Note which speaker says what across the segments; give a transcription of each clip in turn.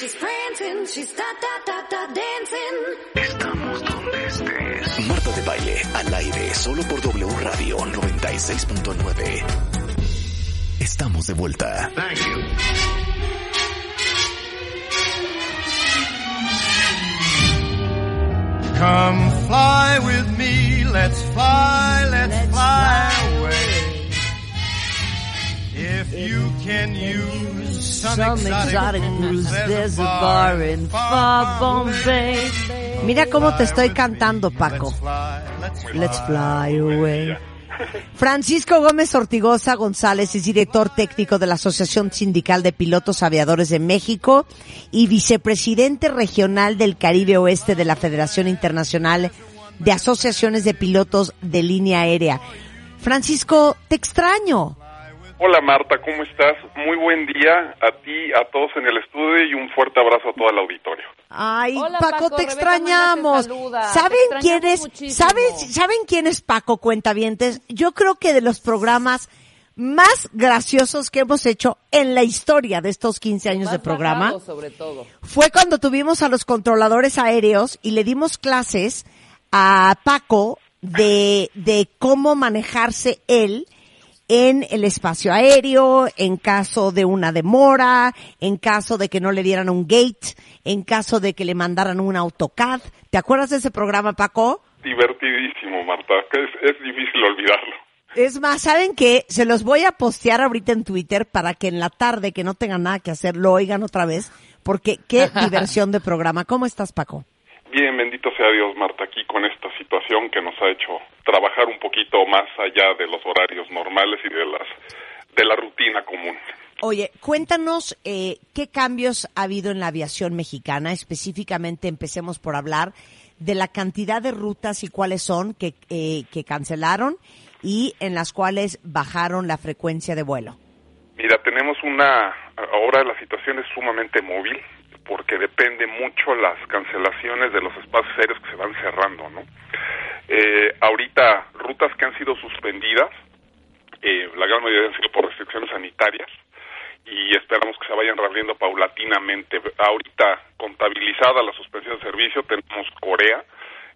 Speaker 1: she's prancing, she's da da da da dancing.
Speaker 2: Estamos donde estés. Marta de baile al aire solo por W Radio 96.9. Estamos de vuelta.
Speaker 3: Thank you.
Speaker 4: Come fly with me, let's fly, let's, fly, away. If you can use some, exotic,
Speaker 5: blues, there's a bar in far Bombay. Mira cómo te estoy cantando, Paco. Let's fly away. Francisco Gómez Ortigosa González es director técnico de la Asociación Sindical de Pilotos Aviadores de México y vicepresidente regional del Caribe Oeste de la Federación Internacional de Asociaciones de Pilotos de Línea Aérea. Francisco, te extraño.
Speaker 6: Hola Marta, ¿cómo estás? Muy buen día a ti, a todos en el estudio y un fuerte abrazo a todo el auditorio.
Speaker 5: Ay,
Speaker 7: Hola,
Speaker 5: Paco,
Speaker 7: Paco,
Speaker 5: te
Speaker 7: Rebeca
Speaker 5: extrañamos.
Speaker 7: Te.
Speaker 5: ¿Saben
Speaker 7: Te
Speaker 5: quién es?
Speaker 7: muchísimo.
Speaker 5: ¿Saben, ¿Saben quién es Paco Cuentavientes? Yo creo que de los programas más graciosos que hemos hecho en la historia de estos 15 años
Speaker 7: Más
Speaker 5: de programa
Speaker 7: bajado, sobre todo.
Speaker 5: fue cuando tuvimos a los controladores aéreos y le dimos clases a Paco de, de cómo manejarse él en el espacio aéreo, en caso de una demora, en caso de que no le dieran un gate, en caso de que le mandaran un AutoCAD. ¿Te acuerdas de ese programa, Paco?
Speaker 6: Divertidísimo, Marta, que es, es difícil olvidarlo.
Speaker 5: Es más, ¿saben qué? Se los voy a postear ahorita en Twitter para que en la tarde, que no tengan nada que hacer, lo oigan otra vez, porque qué diversión de programa. ¿Cómo estás, Paco?
Speaker 6: Bien, bendito sea Dios, Marta, aquí con esta situación que nos ha hecho trabajar un poquito más allá de los horarios normales y de las de la rutina común.
Speaker 5: Oye, cuéntanos eh, qué cambios ha habido en la aviación mexicana. Específicamente, empecemos por hablar de la cantidad de rutas y cuáles son que, eh, que cancelaron y en las cuales bajaron la frecuencia de vuelo.
Speaker 6: Mira, tenemos una ahora la situación es sumamente móvil porque depende mucho las cancelaciones de los espacios aéreos que se van cerrando, ¿no? Eh, ahorita rutas que han sido suspendidas, eh, la gran mayoría han sido por restricciones sanitarias y esperamos que se vayan reabriendo paulatinamente. Ahorita contabilizada la suspensión de servicio tenemos Corea,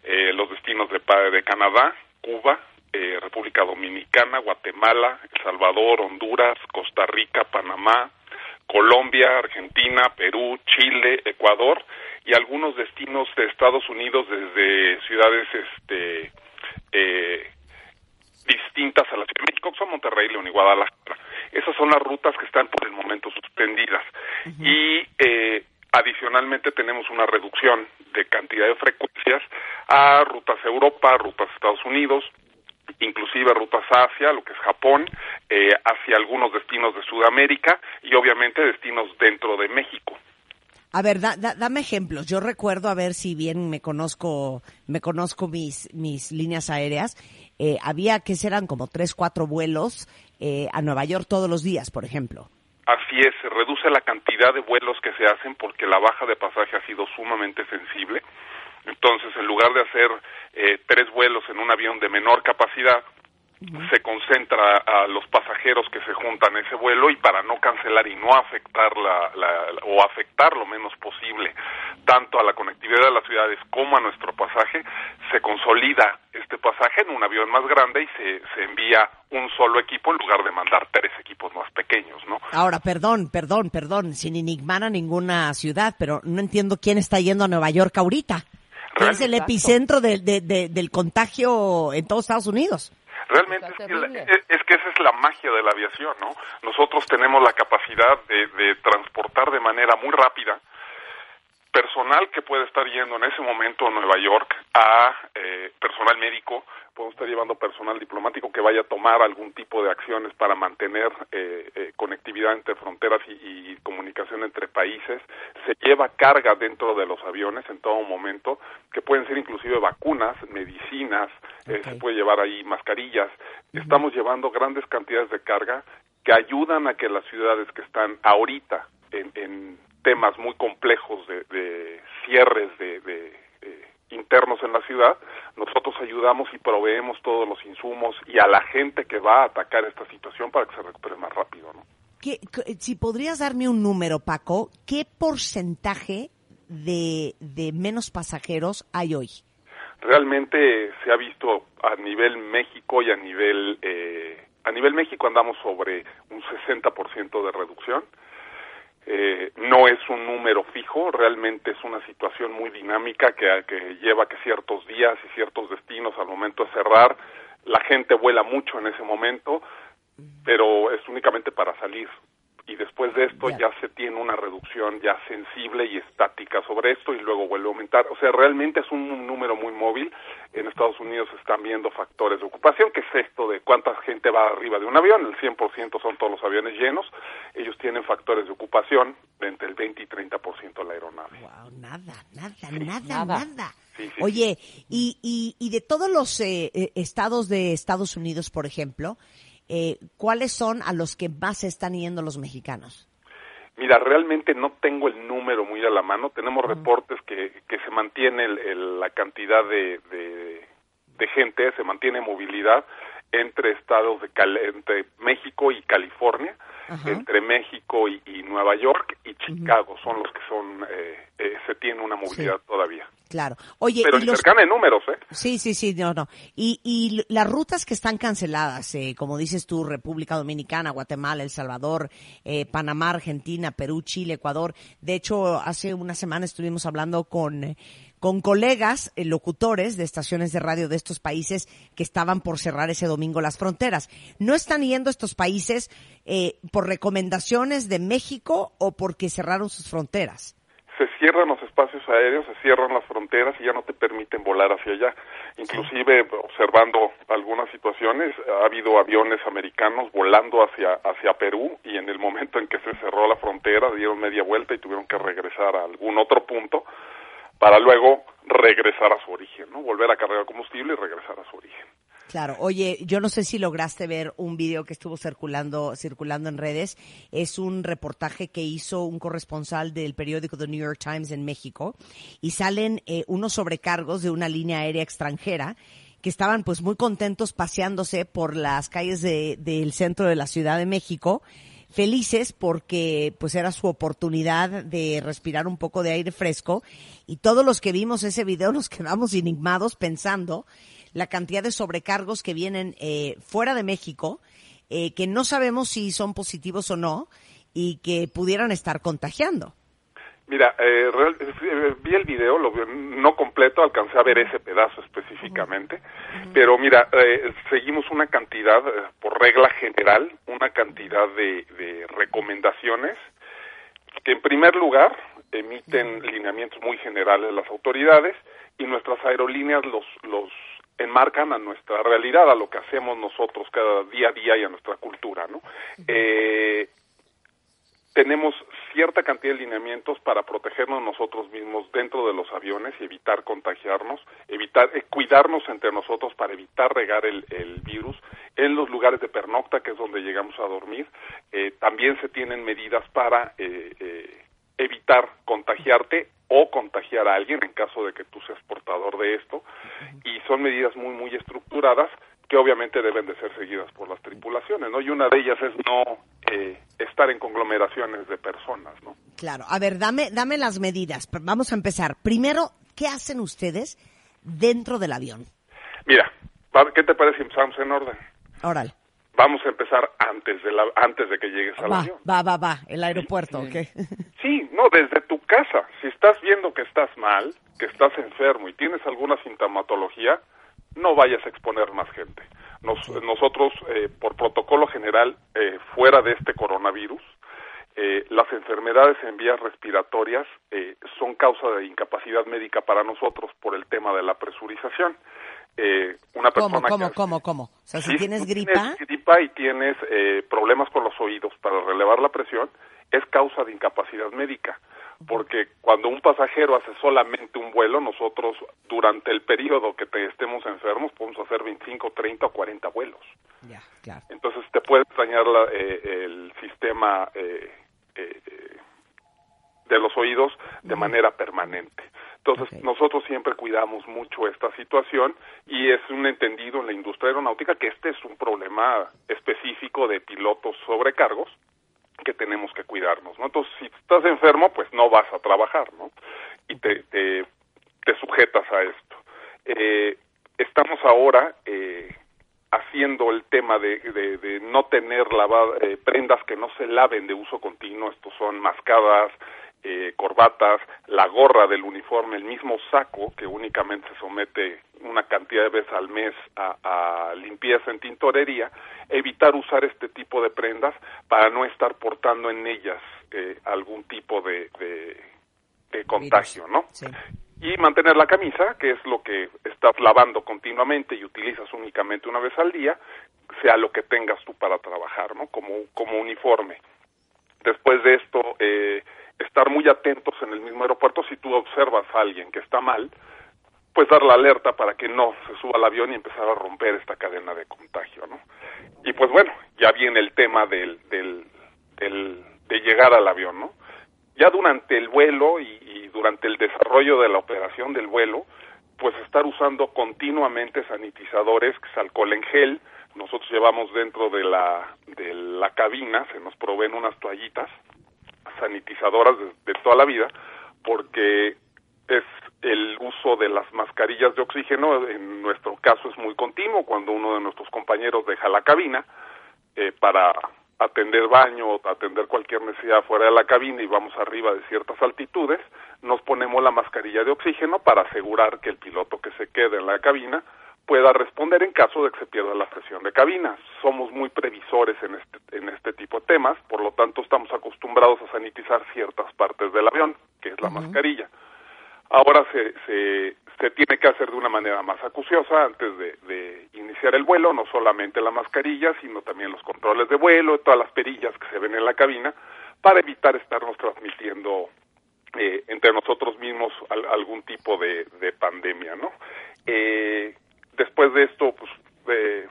Speaker 6: eh, los destinos de, de Canadá, Cuba, eh, República Dominicana, Guatemala, El Salvador, Honduras, Costa Rica, Panamá, Colombia, Argentina, Perú, Chile, Ecuador y algunos destinos de Estados Unidos desde ciudades este eh, distintas a la Ciudad de México, son Monterrey, León y Guadalajara. Esas son las rutas que están por el momento suspendidas. Y eh, adicionalmente tenemos una reducción de cantidad de frecuencias a rutas a Europa, rutas a Estados Unidos, inclusive rutas a Asia, lo que es Japón, eh, hacia algunos destinos de Sudamérica y obviamente destinos dentro de México.
Speaker 5: A ver, da- da- dame ejemplos. Yo recuerdo, a ver si bien me conozco, me conozco mis, mis líneas aéreas. Eh, había que serán como tres, cuatro vuelos eh, a Nueva York todos los días, por ejemplo.
Speaker 6: Así es, se reduce la cantidad de vuelos que se hacen porque la baja de pasaje ha sido sumamente sensible. Entonces, en lugar de hacer eh, tres vuelos en un avión de menor capacidad, se concentra a los pasajeros que se juntan a ese vuelo y para no cancelar y no afectar la, la- la- o afectar lo menos posible tanto a la conectividad de las ciudades como a nuestro pasaje, se consolida este pasaje en un avión más grande y se, se envía un solo equipo en lugar de mandar tres equipos más pequeños, ¿no?
Speaker 5: Ahora, perdón, perdón, perdón, sin enigmar a ninguna ciudad, pero no entiendo quién está yendo a Nueva York ahorita. Que es el epicentro de- de- de- del contagio en todos Estados Unidos.
Speaker 6: Realmente es que, la- es- es que esa es la magia de la aviación, ¿no? Nosotros tenemos la capacidad de, de transportar de manera muy rápida personal que puede estar yendo en ese momento a Nueva York a eh, personal médico, podemos estar llevando personal diplomático que vaya a tomar algún tipo de acciones para mantener eh, eh, conectividad entre fronteras y, y comunicación entre países. Se lleva carga dentro de los aviones en todo momento, que pueden ser inclusive vacunas, medicinas, eh, se puede llevar ahí mascarillas. Estamos llevando grandes cantidades de carga que ayudan a que las ciudades que están ahorita en, en temas muy complejos de, de cierres de, de, eh, internos en la ciudad, nosotros ayudamos y proveemos todos los insumos y a la gente que va a atacar esta situación para que se recupere más rápido, ¿no?
Speaker 5: ¿qué- qué- si podrías darme un número, Paco, ¿qué porcentaje de, de menos pasajeros hay hoy?
Speaker 6: Realmente se ha visto a nivel México y a nivel eh, a nivel México andamos sobre un 60% de reducción. Eh, no es un número fijo, realmente es una situación muy dinámica que, que lleva que ciertos días y ciertos destinos al momento de cerrar, la gente vuela mucho en ese momento, pero es únicamente para salir. Y después de esto
Speaker 5: Ya.
Speaker 6: ya se tiene una reducción ya sensible y estática sobre esto y luego vuelve a aumentar. O sea, realmente es un número muy móvil. En Estados Unidos se están viendo factores de ocupación, que es esto de cuánta gente va arriba de un avión. El 100% son todos los aviones llenos. Ellos tienen factores de ocupación de entre el 20 y 30% de la aeronave.
Speaker 5: Wow, nada, nada, nada,
Speaker 3: Nada.
Speaker 5: nada.
Speaker 6: Sí, sí,
Speaker 5: Oye, y, y, y de todos los eh, eh, estados de Estados Unidos, por ejemplo, eh, ¿cuáles son a los que más se están yendo los mexicanos?
Speaker 6: Mira, realmente no tengo el número muy a la mano. Tenemos reportes que, que se mantiene el- el- la cantidad de, de, de gente, se mantiene movilidad entre estados de Cal- entre México y California,
Speaker 5: Ajá.
Speaker 6: entre México y, y Nueva York y Chicago son los que son eh, eh, se tiene una movilidad todavía.
Speaker 5: Claro. Oye,
Speaker 6: Pero
Speaker 5: y los...
Speaker 6: cercana en números, ¿eh?
Speaker 5: Sí, sí, sí, no, no. Y, y las rutas que están canceladas, eh, como dices tú, República Dominicana, Guatemala, El Salvador, eh, Panamá, Argentina, Perú, Chile, Ecuador. De hecho, hace una semana estuvimos hablando con, con colegas, eh, locutores de estaciones de radio de estos países que estaban por cerrar ese domingo las fronteras. ¿No están yendo estos países eh, por recomendaciones de México o porque cerraron sus fronteras?
Speaker 6: se cierran los espacios aéreos, se cierran las fronteras y ya no te permiten volar hacia allá. Inclusive observando algunas situaciones, ha habido aviones americanos volando hacia hacia Perú y en el momento en que se cerró la frontera dieron media vuelta y tuvieron que regresar a algún otro punto para luego regresar a su origen, ¿no? Volver a cargar combustible y regresar a su origen.
Speaker 5: Claro, oye, yo no sé si lograste ver un video que estuvo circulando, circulando en redes. Es un reportaje que hizo un corresponsal del periódico The New York Times en México y salen eh, unos sobrecargos de una línea aérea extranjera que estaban pues muy contentos paseándose por las calles de- del centro de la Ciudad de México, felices porque pues era su oportunidad de respirar un poco de aire fresco y todos los que vimos ese video nos quedamos enigmados pensando la cantidad de sobrecargos que vienen eh, fuera de México, eh, que no sabemos si son positivos o no y que pudieran estar contagiando.
Speaker 6: Mira, eh, real- eh, vi el video, lo vi, no completo, alcancé a ver ese pedazo específicamente, pero mira, eh, seguimos una cantidad, eh, por regla general, una cantidad de, de recomendaciones que en primer lugar emiten lineamientos muy generales las autoridades y nuestras aerolíneas los, los enmarcan a nuestra realidad, a lo que hacemos nosotros cada día a día y a nuestra cultura, ¿no? Eh, tenemos cierta cantidad de lineamientos para protegernos nosotros mismos dentro de los aviones y evitar contagiarnos, evitar eh, cuidarnos entre nosotros para evitar regar el, el virus en los lugares de pernocta, que es donde llegamos a dormir. Eh, también se tienen medidas para eh, eh, evitar contagiarte o contagiar a alguien en caso de que tú seas portador de esto y son medidas muy muy estructuradas que obviamente deben de ser seguidas por las tripulaciones, ¿no? Y una de ellas es no eh, estar en conglomeraciones de personas, ¿no?
Speaker 5: Claro, a ver, dame, dame las medidas. Vamos a empezar. Primero, ¿qué hacen ustedes dentro del avión?
Speaker 6: Mira, va- ¿qué te parece si empezamos en orden?
Speaker 5: Órale.
Speaker 6: Vamos a empezar antes de la, antes de que llegues al
Speaker 5: Va,
Speaker 6: avión.
Speaker 5: va, va, va. El aeropuerto, ¿ok?
Speaker 6: Sí, no, desde tu casa. Si estás viendo que estás mal, que estás enfermo y tienes alguna sintomatología, no vayas a exponer más gente. Nos- Nosotros, eh, por protocolo general, eh, fuera de este coronavirus, eh, las enfermedades en vías respiratorias eh, son causa de incapacidad médica para nosotros por el tema de la presurización. Eh, una persona
Speaker 5: ¿Cómo, cómo,
Speaker 6: que-
Speaker 5: cómo, cómo? O sea, si tienes gripa,
Speaker 6: tienes gripa y tienes eh, problemas con los oídos para relevar la presión, es causa de incapacidad médica. Porque cuando un pasajero hace solamente un vuelo, nosotros durante el periodo que te estemos enfermos podemos hacer 25, 30 o 40 vuelos.
Speaker 5: ya, claro.
Speaker 6: Entonces te puede dañar la- eh, el sistema eh, eh, de los oídos de manera permanente. Entonces nosotros siempre cuidamos mucho esta situación y es un entendido en la industria aeronáutica que este es un problema específico de pilotos sobrecargos que tenemos que cuidarnos, ¿no? Entonces, si estás enfermo, pues no vas a trabajar, ¿no? Y te, te, te sujetas a esto. Eh, estamos ahora eh, haciendo el tema de, de, de no tener lavada, eh, prendas que no se laven de uso continuo, estos son mascadas, eh, corbatas, la gorra del uniforme, el mismo saco que únicamente se somete una cantidad de veces al mes a, a limpieza en tintorería, evitar usar este tipo de prendas para no estar portando en ellas eh, algún tipo de, de, de contagio, ¿no?
Speaker 5: Sí.
Speaker 6: y mantener la camisa, que es lo que estás lavando continuamente y utilizas únicamente una vez al día, sea lo que tengas tú para trabajar, ¿no? Como, como uniforme. Después de esto, eh, estar muy atentos en el mismo aeropuerto, si tú observas a alguien que está mal, pues dar la alerta para que no se suba al avión y empezar a romper esta cadena de contagio, ¿no? Y pues bueno, ya viene el tema del, del, de llegar al avión, ¿no? Ya durante el vuelo y, y durante el desarrollo de la operación del vuelo, pues estar usando continuamente sanitizadores, que es alcohol en gel. Nosotros llevamos dentro de la, de la cabina, se nos proveen unas toallitas sanitizadoras de, toda la vida, porque es el uso de las mascarillas de oxígeno, en nuestro caso es muy continuo, cuando uno de nuestros compañeros deja la cabina eh, para atender baño atender cualquier necesidad fuera de la cabina y vamos arriba de ciertas altitudes, nos ponemos la mascarilla de oxígeno para asegurar que el piloto que se quede en la cabina pueda responder en caso de que se pierda la presión de cabina. Somos muy previsores en este, en este tipo de temas, por lo tanto estamos acostumbrados a sanitizar ciertas partes del avión, que es la uh -huh. mascarilla. Ahora se, se, se, tiene que hacer de una manera más acuciosa antes de, de, iniciar el vuelo, no solamente la mascarilla, sino también los controles de vuelo, todas las perillas que se ven en la cabina, para evitar estarnos transmitiendo eh, entre nosotros mismos al, algún tipo de, de pandemia, ¿no? Eh, después de esto, pues, eh,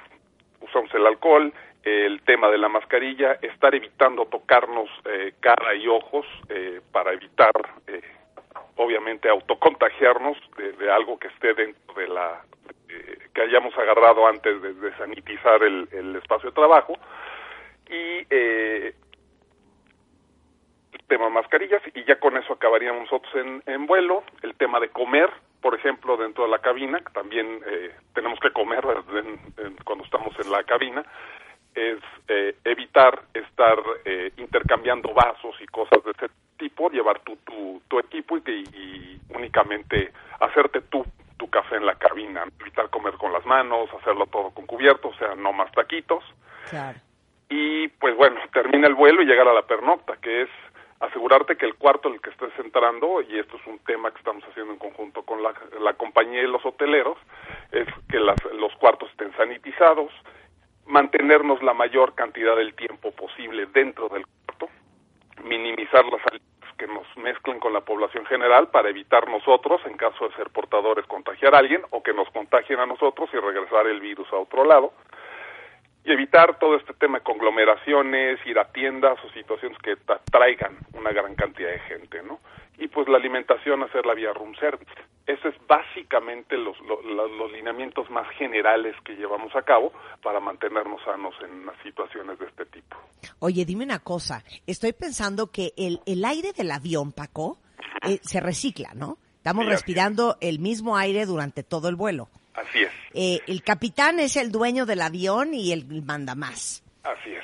Speaker 6: usamos el alcohol, el tema de la mascarilla, estar evitando tocarnos eh, cara y ojos eh, para evitar eh, obviamente autocontagiarnos de, algo que esté dentro de la que hayamos agarrado antes de, de sanitizar el, el, espacio de trabajo. Y eh, el tema de mascarillas y ya con eso acabaríamos nosotros en, en vuelo el tema de comer por ejemplo dentro de la cabina que también eh, tenemos que comer en, en, cuando estamos en la cabina es eh, evitar estar eh, intercambiando vasos y cosas de ese tipo, llevar tu, tu, tu equipo y, y, únicamente hacerte tú tu café en la cabina, evitar comer con las manos, hacerlo todo con cubierto, o sea, no más taquitos.
Speaker 5: Claro.
Speaker 6: Y pues bueno, termina el vuelo y llegar a la pernocta, que es asegurarte que el cuarto en el que estés entrando, y esto es un tema que estamos haciendo en conjunto con la, compañía y los hoteleros, es que las, los cuartos estén sanitizados, mantenernos la mayor cantidad del tiempo posible dentro del cuarto, minimizar las salidas que nos mezclen con la población general para evitar nosotros, en caso de ser portadores, contagiar a alguien o que nos contagien a nosotros y regresar el virus a otro lado. Y evitar todo este tema de conglomeraciones, ir a tiendas o situaciones que traigan una gran cantidad de gente, ¿no? Y pues la alimentación, hacerla vía room service. Eso es básicamente los, los, los, lineamientos más generales que llevamos a cabo para mantenernos sanos en situaciones de este tipo.
Speaker 5: Oye, dime una cosa. Estoy pensando que el, el aire del avión, Paco, eh, se recicla, ¿no? Estamos sí, respirando el mismo aire durante todo el vuelo.
Speaker 6: Así es.
Speaker 5: Eh, el capitán es el dueño del avión y el manda más.
Speaker 6: Así es.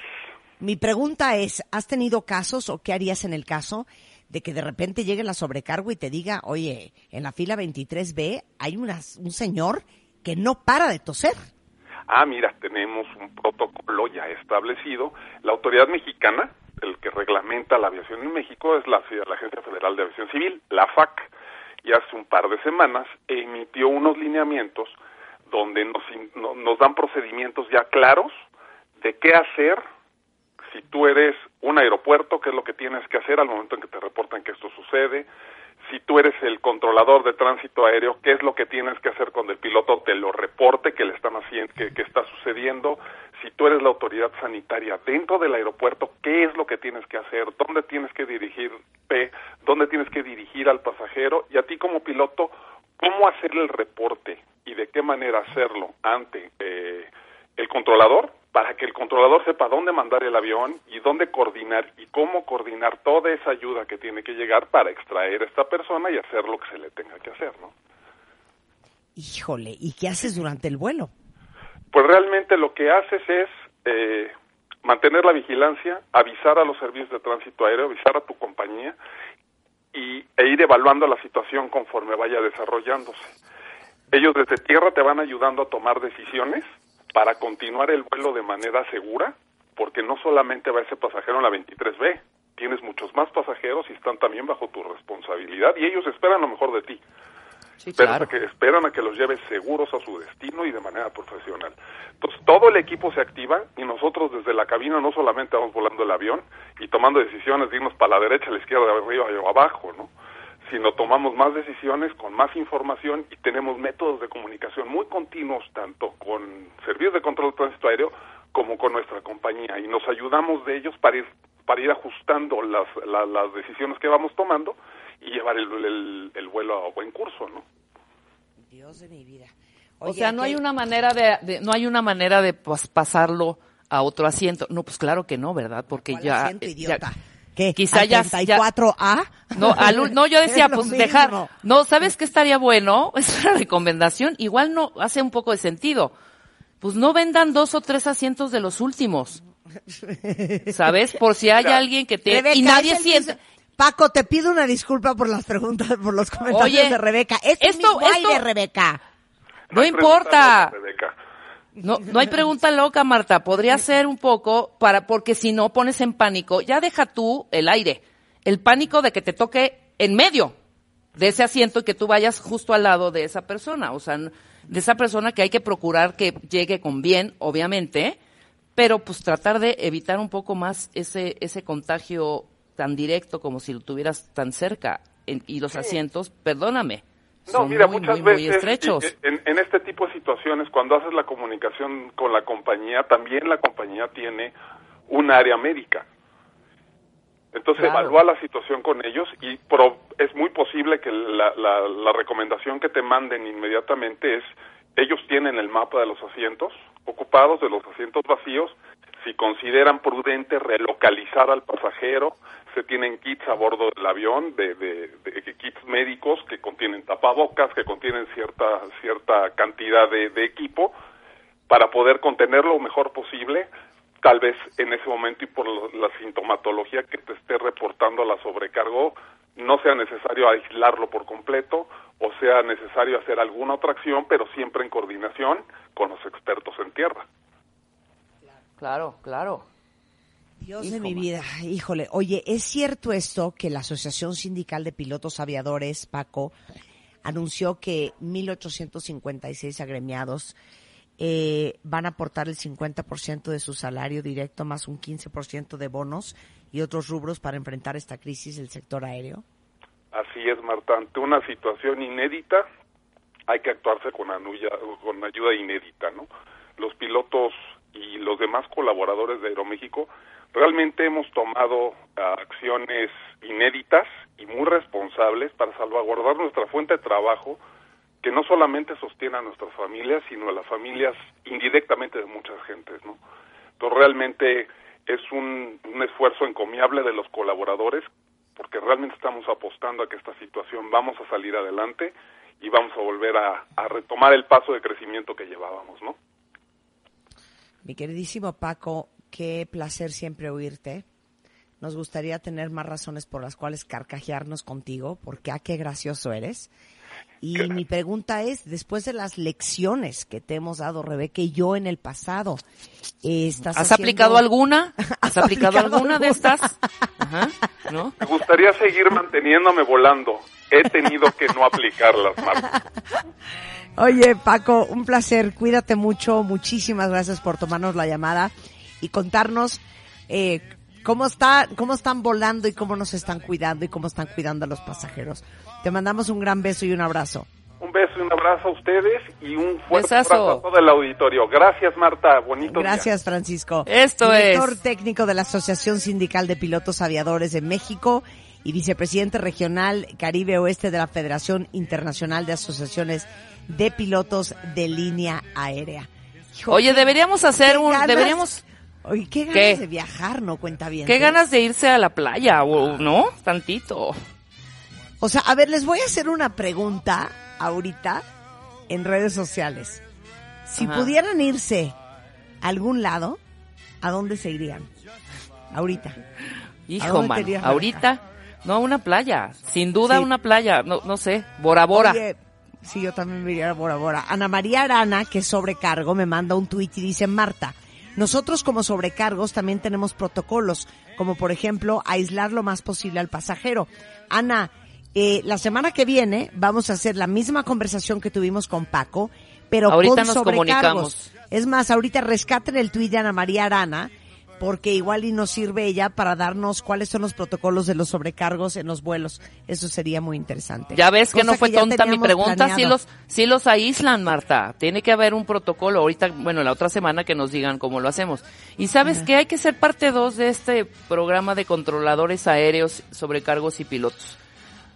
Speaker 5: Mi pregunta es, ¿has tenido casos o qué harías en el caso de que de repente llegue la sobrecargo y te diga, oye, en la fila 23B hay una, un señor que no para de toser.
Speaker 6: Ah, mira, tenemos un protocolo ya establecido. La autoridad mexicana, el que reglamenta la aviación en México, es la, la Agencia Federal de Aviación Civil, la FAC, y hace un par de semanas emitió unos lineamientos donde nos, nos dan procedimientos ya claros de qué hacer si tú eres un aeropuerto, qué es lo que tienes que hacer al momento en que te reportan que esto sucede, si tú eres el controlador de tránsito aéreo, qué es lo que tienes que hacer cuando el piloto te lo reporte que le están haciendo, que, está sucediendo, si tú eres la autoridad sanitaria dentro del aeropuerto, qué es lo que tienes que hacer, dónde tienes que dirigirte, dónde tienes que dirigir al pasajero y a ti como piloto, cómo hacer el reporte y de qué manera hacerlo ante eh, el controlador para que el controlador sepa dónde mandar el avión y dónde coordinar y cómo coordinar toda esa ayuda que tiene que llegar para extraer a esta persona y hacer lo que se le tenga que hacer, ¿no?
Speaker 5: Híjole, ¿y qué haces durante el vuelo?
Speaker 6: Pues realmente lo que haces es eh, mantener la vigilancia, avisar a los servicios de tránsito aéreo, avisar a tu compañía y, e ir evaluando la situación conforme vaya desarrollándose. Ellos desde tierra te van ayudando a tomar decisiones para continuar el vuelo de manera segura, porque no solamente va ese pasajero en la 23B, tienes muchos más pasajeros y están también bajo tu responsabilidad y ellos esperan lo mejor de ti.
Speaker 7: Sí,
Speaker 6: esperan,
Speaker 7: claro.
Speaker 6: a que, esperan a que los lleves seguros a su destino y de manera profesional. Entonces, todo el equipo se activa y nosotros desde la cabina no solamente vamos volando el avión y tomando decisiones de irnos para la derecha, a la izquierda, arriba o abajo, ¿no? Sino tomamos más decisiones con más información y tenemos métodos de comunicación muy continuos tanto con servicios de control de tránsito aéreo como con nuestra compañía y nos ayudamos de ellos para ir para ir ajustando las, la- las decisiones que vamos tomando y llevar el, el- el vuelo a buen curso, ¿no?
Speaker 5: Dios de mi vida.
Speaker 7: O sea, no hay una manera de, de- no hay una manera de pas- pasarlo a otro asiento. No, pues claro que no, ¿verdad? Porque
Speaker 5: ¿Cuál
Speaker 7: ya,
Speaker 5: asiento,
Speaker 7: ya-
Speaker 5: idiota? ¿Qué?
Speaker 7: quizá
Speaker 5: ¿Al
Speaker 7: ya-
Speaker 5: 34A?
Speaker 7: no, al no, yo decía,
Speaker 5: Es
Speaker 7: pues dejar, no, ¿sabes qué estaría bueno? Es una recomendación, igual no hace un poco de sentido. Pues no vendan dos o tres asientos de los últimos. ¿Sabes? Por si hay alguien que te,
Speaker 5: Rebeca,
Speaker 7: y nadie
Speaker 5: es
Speaker 7: siente.
Speaker 5: Paco, te pido una disculpa por las preguntas, por los comentarios
Speaker 7: Oye,
Speaker 5: de Rebeca. Es el
Speaker 7: esto-
Speaker 5: mismo
Speaker 7: esto-
Speaker 5: aire, Rebeca.
Speaker 7: No importa.
Speaker 6: Rebeca.
Speaker 7: No, no hay pregunta loca, Marta. Podría ser un poco para, porque si no pones en pánico, ya deja tú el aire. El pánico de que te toque en medio de ese asiento y que tú vayas justo al lado de esa persona. O sea, de esa persona que hay que procurar que llegue con bien, obviamente, pero pues tratar de evitar un poco más ese, ese contagio tan directo como si lo tuvieras tan cerca. En- y los asientos, perdóname.
Speaker 6: No,
Speaker 7: son
Speaker 6: mira,
Speaker 7: muy,
Speaker 6: muchas
Speaker 7: muy,
Speaker 6: veces y- en, en este tipo de situaciones, cuando haces la comunicación con la compañía, también la compañía tiene un área médica. Entonces
Speaker 7: Claro.
Speaker 6: evalúa la situación con ellos y pro- es muy posible que la, la, la recomendación que te manden inmediatamente es, ellos tienen el mapa de los asientos ocupados, de los asientos vacíos, si consideran prudente relocalizar al pasajero, se tienen kits a bordo del avión, de, de- kits médicos que contienen tapabocas, que contienen cierta, cierta cantidad de, de equipo para poder contenerlo lo mejor posible, tal vez en ese momento y por la sintomatología que te esté reportando la sobrecargo, no sea necesario aislarlo por completo o sea necesario hacer alguna otra acción, pero siempre en coordinación con los expertos en tierra.
Speaker 7: Claro, claro.
Speaker 5: Dios de mi vida, híjole. Oye, ¿es cierto esto que la Asociación Sindical de Pilotos Aviadores, Paco, anunció que 1.856 agremiados eh, van a aportar el 50% de su salario directo más un 15% de bonos y otros rubros para enfrentar esta crisis del sector aéreo?
Speaker 6: Así es, Marta, ante una situación inédita hay que actuarse con, anuya- con ayuda inédita, ¿no? Los pilotos y los demás colaboradores de Aeroméxico realmente hemos tomado ah, acciones inéditas y muy responsables para salvaguardar nuestra fuente de trabajo que no solamente sostiene a nuestras familias, sino a las familias indirectamente de muchas gentes, ¿no? Entonces realmente es un, un esfuerzo encomiable de los colaboradores porque realmente estamos apostando a que esta situación vamos a salir adelante y vamos a volver a, a retomar el paso de crecimiento que llevábamos, ¿no?
Speaker 5: Mi queridísimo Paco, qué placer siempre oírte. Nos gustaría tener más razones por las cuales carcajearnos contigo, porque ah, qué gracioso eres. Y mi pregunta es, después de las lecciones que te hemos dado, Rebeca y yo en el pasado, eh, ¿estás
Speaker 7: ¿Has
Speaker 5: haciendo-
Speaker 7: aplicado alguna? ¿Has,
Speaker 5: ¿Has
Speaker 7: aplicado,
Speaker 5: aplicado
Speaker 7: alguna de estas? Ajá, ¿no?
Speaker 6: Me gustaría seguir manteniéndome volando. He tenido que no aplicarlas, Marta.
Speaker 5: Oye, Paco, un placer. Cuídate mucho. Muchísimas gracias por tomarnos la llamada y contarnos eh, cómo está, cómo están volando y cómo nos están cuidando y cómo están cuidando a los pasajeros. Te mandamos un gran beso y un abrazo.
Speaker 6: Un beso y un abrazo a ustedes y un fuerte
Speaker 7: Besazo.
Speaker 6: abrazo a todo el auditorio. Gracias, Marta. Bonito día.
Speaker 5: Gracias, Francisco.
Speaker 7: Esto
Speaker 5: Director
Speaker 7: es.
Speaker 5: técnico de la Asociación Sindical de Pilotos Aviadores de México y vicepresidente regional Caribe Oeste de la Federación Internacional de Asociaciones de Pilotos de Línea Aérea. Hijo,
Speaker 7: Oye, deberíamos hacer un,
Speaker 5: ganas-
Speaker 7: deberíamos,
Speaker 5: Oye, qué ganas
Speaker 7: ¿Qué?
Speaker 5: de viajar, ¿no? Cuenta bien.
Speaker 7: qué ganas de irse a la playa, o, ¿no? Tantito.
Speaker 5: O sea, a ver, les voy a hacer una pregunta ahorita en redes sociales. Si
Speaker 7: Ajá.
Speaker 5: pudieran irse a algún lado, ¿a dónde se irían? Ahorita.
Speaker 7: Hijo,
Speaker 5: irías,
Speaker 7: ahorita, no, a una playa, sin duda
Speaker 5: Sí.
Speaker 7: una playa, no, no sé, Bora Bora.
Speaker 5: Oye, sí, yo también me iría a Bora Bora. Ana María Arana, que es sobrecargo, me manda un tuit y dice, Marta, nosotros como sobrecargos también tenemos protocolos, como por ejemplo aislar lo más posible al pasajero. Ana, eh, la semana que viene vamos a hacer la misma conversación que tuvimos con Paco, pero
Speaker 7: Ahorita
Speaker 5: con
Speaker 7: nos
Speaker 5: sobrecargos.
Speaker 7: comunicamos.
Speaker 5: Es más, ahorita rescaten el tuit de Ana María Arana, porque igual y nos sirve ella para darnos cuáles son los protocolos de los sobrecargos en los vuelos. Eso sería muy interesante.
Speaker 7: Ya ves que no fue tonta mi pregunta,
Speaker 5: planeado.
Speaker 7: los, sí los aíslan, Marta. Tiene que haber un protocolo. Ahorita, bueno, la otra semana que nos digan cómo lo hacemos. Y sabes que hay que ser parte dos de este programa de controladores aéreos, sobrecargos y pilotos.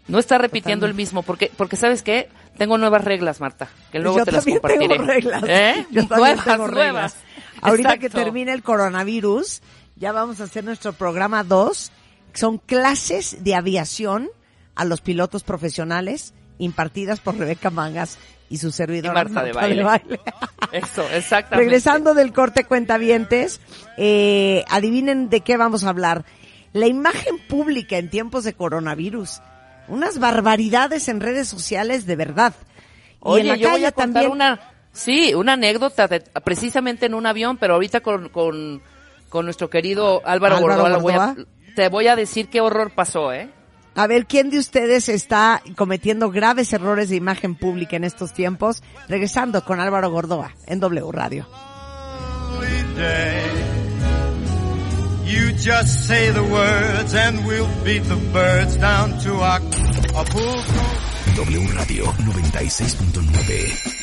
Speaker 7: No está repitiendo el mismo, porque, porque sabes qué, tengo nuevas reglas, Marta, que luego
Speaker 5: Yo
Speaker 7: te las compartiré.
Speaker 5: tengo reglas.
Speaker 7: ¿Eh?
Speaker 5: Yo
Speaker 7: nuevas,
Speaker 5: tengo reglas.
Speaker 7: nuevas.
Speaker 5: Ahorita que termine el coronavirus, ya vamos a hacer nuestro programa 2. Son clases de aviación a los pilotos profesionales impartidas por Rebeca Mangas y su servidora
Speaker 7: Y Marta de baile. Eso, exactamente.
Speaker 5: Regresando del corte cuentavientes, eh, adivinen de qué vamos a hablar. La imagen pública en tiempos de coronavirus. Unas barbaridades en redes sociales de verdad. Y
Speaker 7: Oye,
Speaker 5: en la
Speaker 7: yo voy
Speaker 5: calle
Speaker 7: a contar
Speaker 5: también.
Speaker 7: una, sí, una anécdota de- precisamente en un avión, pero ahorita con, con, con nuestro querido Álvaro,
Speaker 5: Álvaro
Speaker 7: voy a- te voy a decir qué horror pasó, ¿eh?
Speaker 5: A ver, ¿quién de ustedes está cometiendo graves errores de imagen pública en estos tiempos? Regresando con Álvaro Gordoa en W Radio.
Speaker 4: lovely day. You just say the words and we'll beat the birds down to Acapulco.
Speaker 2: W Radio 96.9.